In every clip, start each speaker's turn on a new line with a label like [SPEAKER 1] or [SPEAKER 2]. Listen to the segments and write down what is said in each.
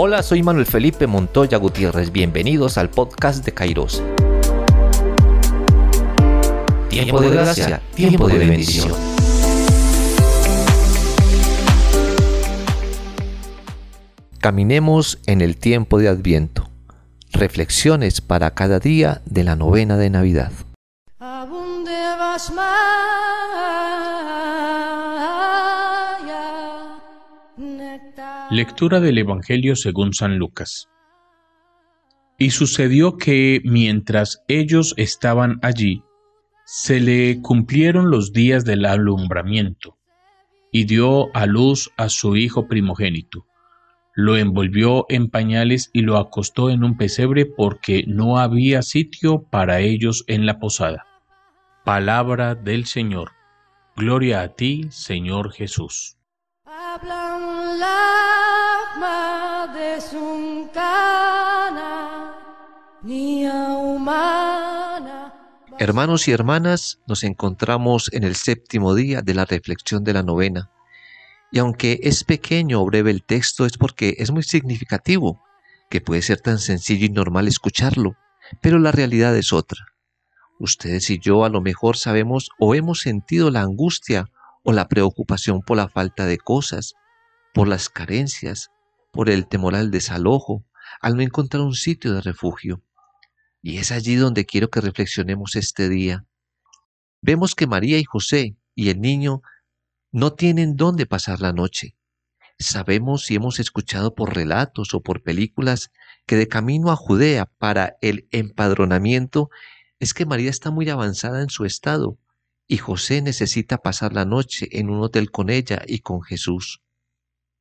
[SPEAKER 1] Hola, soy Manuel Felipe Montoya Gutiérrez. Bienvenidos al podcast de Kairos. Tiempo de gracia, tiempo de bendición. Caminemos en el tiempo de Adviento. Reflexiones para cada día de la novena de Navidad.
[SPEAKER 2] Lectura del Evangelio según San Lucas. Y sucedió que mientras ellos estaban allí, se le cumplieron los días del alumbramiento, y dio a luz a su hijo primogénito. Lo envolvió en pañales y lo acostó en un pesebre porque no había sitio para ellos en la posada. Palabra del Señor. Gloria a ti, Señor Jesús.
[SPEAKER 1] Hermanos y hermanas, nos encontramos en el séptimo día de la reflexión de la novena. Y aunque es pequeño o breve el texto, es porque es muy significativo, que puede ser tan sencillo y normal escucharlo, pero la realidad es otra. Ustedes y yo a lo mejor sabemos o hemos sentido la angustia o la preocupación por la falta de cosas, por las carencias, por el temor al desalojo, al no encontrar un sitio de refugio. Y es allí donde quiero que reflexionemos este día. Vemos que María y José y el niño no tienen dónde pasar la noche. Sabemos y hemos escuchado por relatos o por películas que de camino a Judea para el empadronamiento es que María está muy avanzada en su estado y José necesita pasar la noche en un hotel con ella y con Jesús.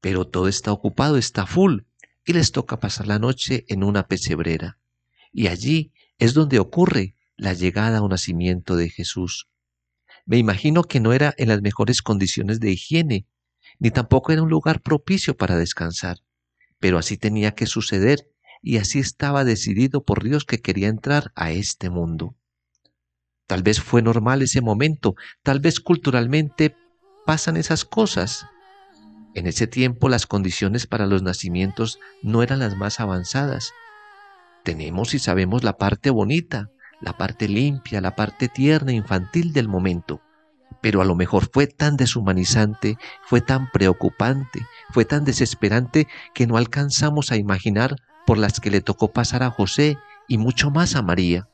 [SPEAKER 1] Pero todo está ocupado, está full, y les toca pasar la noche en una pesebrera. Y allí es donde ocurre la llegada o nacimiento de Jesús. Me imagino que no era en las mejores condiciones de higiene, ni tampoco era un lugar propicio para descansar, pero así tenía que suceder y así estaba decidido por Dios que quería entrar a este mundo. Tal vez fue normal ese momento, tal vez culturalmente pasan esas cosas. En ese tiempo las condiciones para los nacimientos no eran las más avanzadas. Tenemos y sabemos la parte bonita, la parte limpia, la parte tierna, infantil del momento. Pero a lo mejor fue tan deshumanizante, fue tan preocupante, fue tan desesperante que no alcanzamos a imaginar por las que le tocó pasar a José y mucho más a María.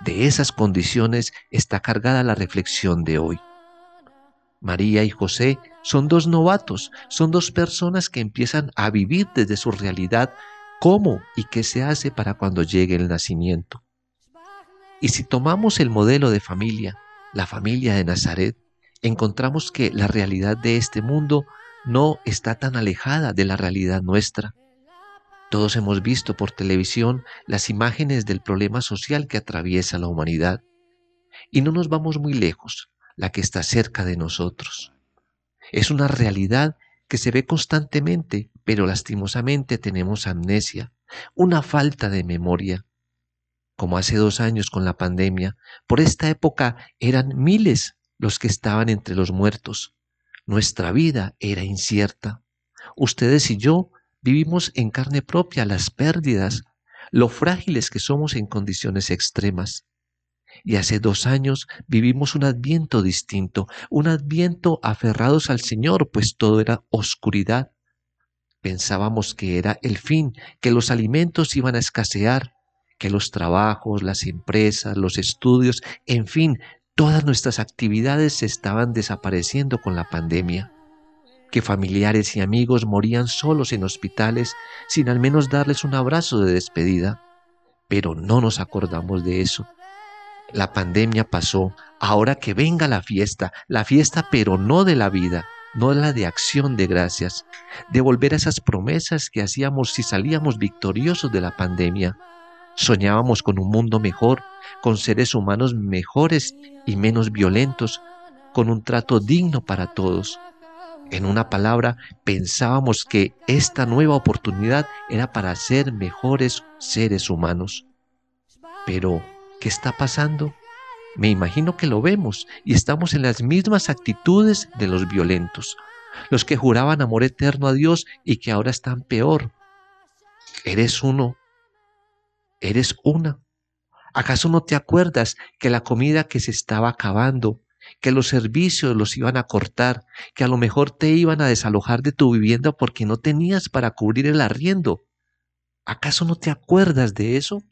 [SPEAKER 1] De esas condiciones está cargada la reflexión de hoy. María y José son dos novatos, son dos personas que empiezan a vivir desde su realidad cómo y qué se hace para cuando llegue el nacimiento. Y si tomamos el modelo de familia, la familia de Nazaret, encontramos que la realidad de este mundo no está tan alejada de la realidad nuestra. Todos hemos visto por televisión las imágenes del problema social que atraviesa la humanidad. Y no nos vamos muy lejos, la que está cerca de nosotros. Es una realidad que se ve constantemente, pero lastimosamente tenemos amnesia, una falta de memoria. Como hace dos años con la pandemia, por esta época eran miles los que estaban entre los muertos. Nuestra vida era incierta. Ustedes y yo vivimos en carne propia las pérdidas, lo frágiles que somos en condiciones extremas. Y hace dos años vivimos un adviento distinto, un adviento aferrados al Señor, pues todo era oscuridad. Pensábamos que era el fin, que los alimentos iban a escasear, que los trabajos, las empresas, los estudios, en fin, todas nuestras actividades se estaban desapareciendo con la pandemia que familiares y amigos morían solos en hospitales sin al menos darles un abrazo de despedida. Pero no nos acordamos de eso. La pandemia pasó, ahora que venga la fiesta, la fiesta pero no de la vida, no la de acción de gracias, de volver a esas promesas que hacíamos si salíamos victoriosos de la pandemia. Soñábamos con un mundo mejor, con seres humanos mejores y menos violentos, con un trato digno para todos. En una palabra, pensábamos que esta nueva oportunidad era para ser mejores seres humanos. Pero, ¿qué está pasando? Me imagino que lo vemos y estamos en las mismas actitudes de los violentos, los que juraban amor eterno a Dios y que ahora están peor, Eres uno. Eres una. ¿Acaso no te acuerdas que la comida que se estaba acabando, que los servicios los iban a cortar, que a lo mejor te iban a desalojar de tu vivienda porque no tenías para cubrir el arriendo? ¿Acaso no te acuerdas de eso?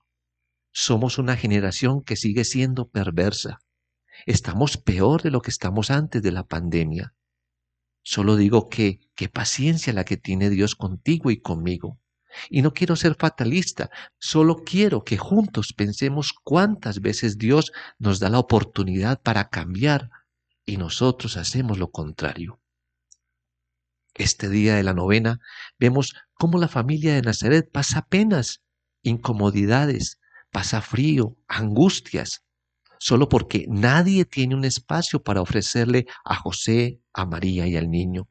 [SPEAKER 1] Somos una generación que sigue siendo perversa. Estamos peor de lo que estamos antes de la pandemia. Solo digo que qué paciencia la que tiene Dios contigo y conmigo. Y no quiero ser fatalista, solo quiero que juntos pensemos cuántas veces Dios nos da la oportunidad para cambiar y nosotros hacemos lo contrario. Este día de la novena vemos cómo la familia de Nazaret pasa penas, incomodidades, pasa frío, angustias, solo porque nadie tiene un espacio para ofrecerle a José, a María y al niño.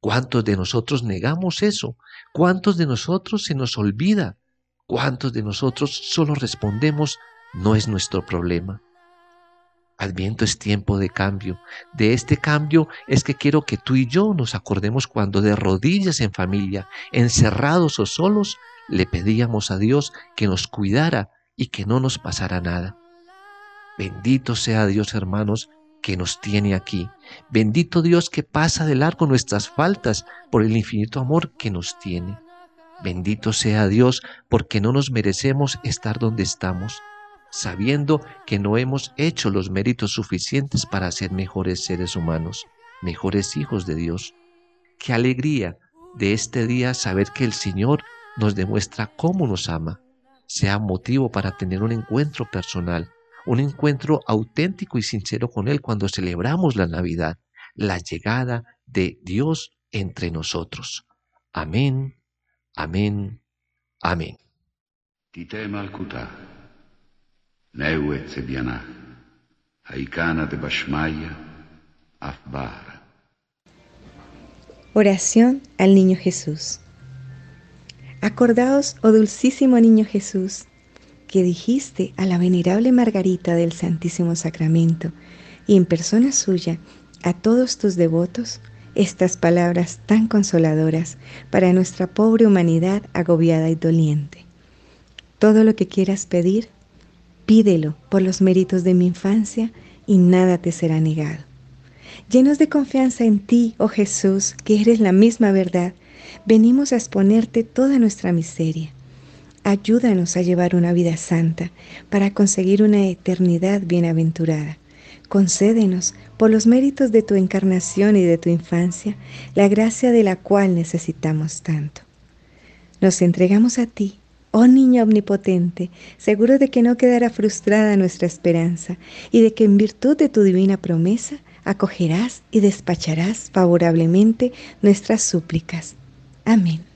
[SPEAKER 1] ¿Cuántos de nosotros negamos eso? ¿Cuántos de nosotros se nos olvida? ¿Cuántos de nosotros solo respondemos, no es nuestro problema? Adviento es tiempo de cambio. De este cambio es que quiero que tú y yo nos acordemos cuando de rodillas en familia, encerrados o solos, le pedíamos a Dios que nos cuidara y que no nos pasara nada. Bendito sea Dios, hermanos, que nos tiene aquí. Bendito Dios que pasa de largo nuestras faltas por el infinito amor que nos tiene. Bendito sea Dios porque no nos merecemos estar donde estamos, sabiendo que no hemos hecho los méritos suficientes para ser mejores seres humanos, mejores hijos de Dios. Qué alegría de este día saber que el Señor nos demuestra cómo nos ama, sea motivo para tener un encuentro personal un encuentro auténtico y sincero con Él cuando celebramos la Navidad, la llegada de Dios entre nosotros. Amén, amén, amén.
[SPEAKER 3] Oración al Niño Jesús. Acordaos, oh dulcísimo Niño Jesús, que dijiste a la venerable Margarita del Santísimo Sacramento y en persona suya a todos tus devotos estas palabras tan consoladoras para nuestra pobre humanidad agobiada y doliente. Todo lo que quieras pedir, pídelo por los méritos de mi infancia y nada te será negado. Llenos de confianza en ti, oh Jesús, que eres la misma verdad, venimos a exponerte toda nuestra miseria Ayúdanos a llevar una vida santa para conseguir una eternidad bienaventurada. Concédenos, por los méritos de tu encarnación y de tu infancia, la gracia de la cual necesitamos tanto. Nos entregamos a ti, oh niño omnipotente, seguro de que no quedará frustrada nuestra esperanza y de que en virtud de tu divina promesa acogerás y despacharás favorablemente nuestras súplicas. Amén.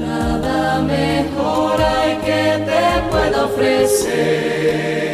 [SPEAKER 3] Nada mejor hay que te pueda ofrecer.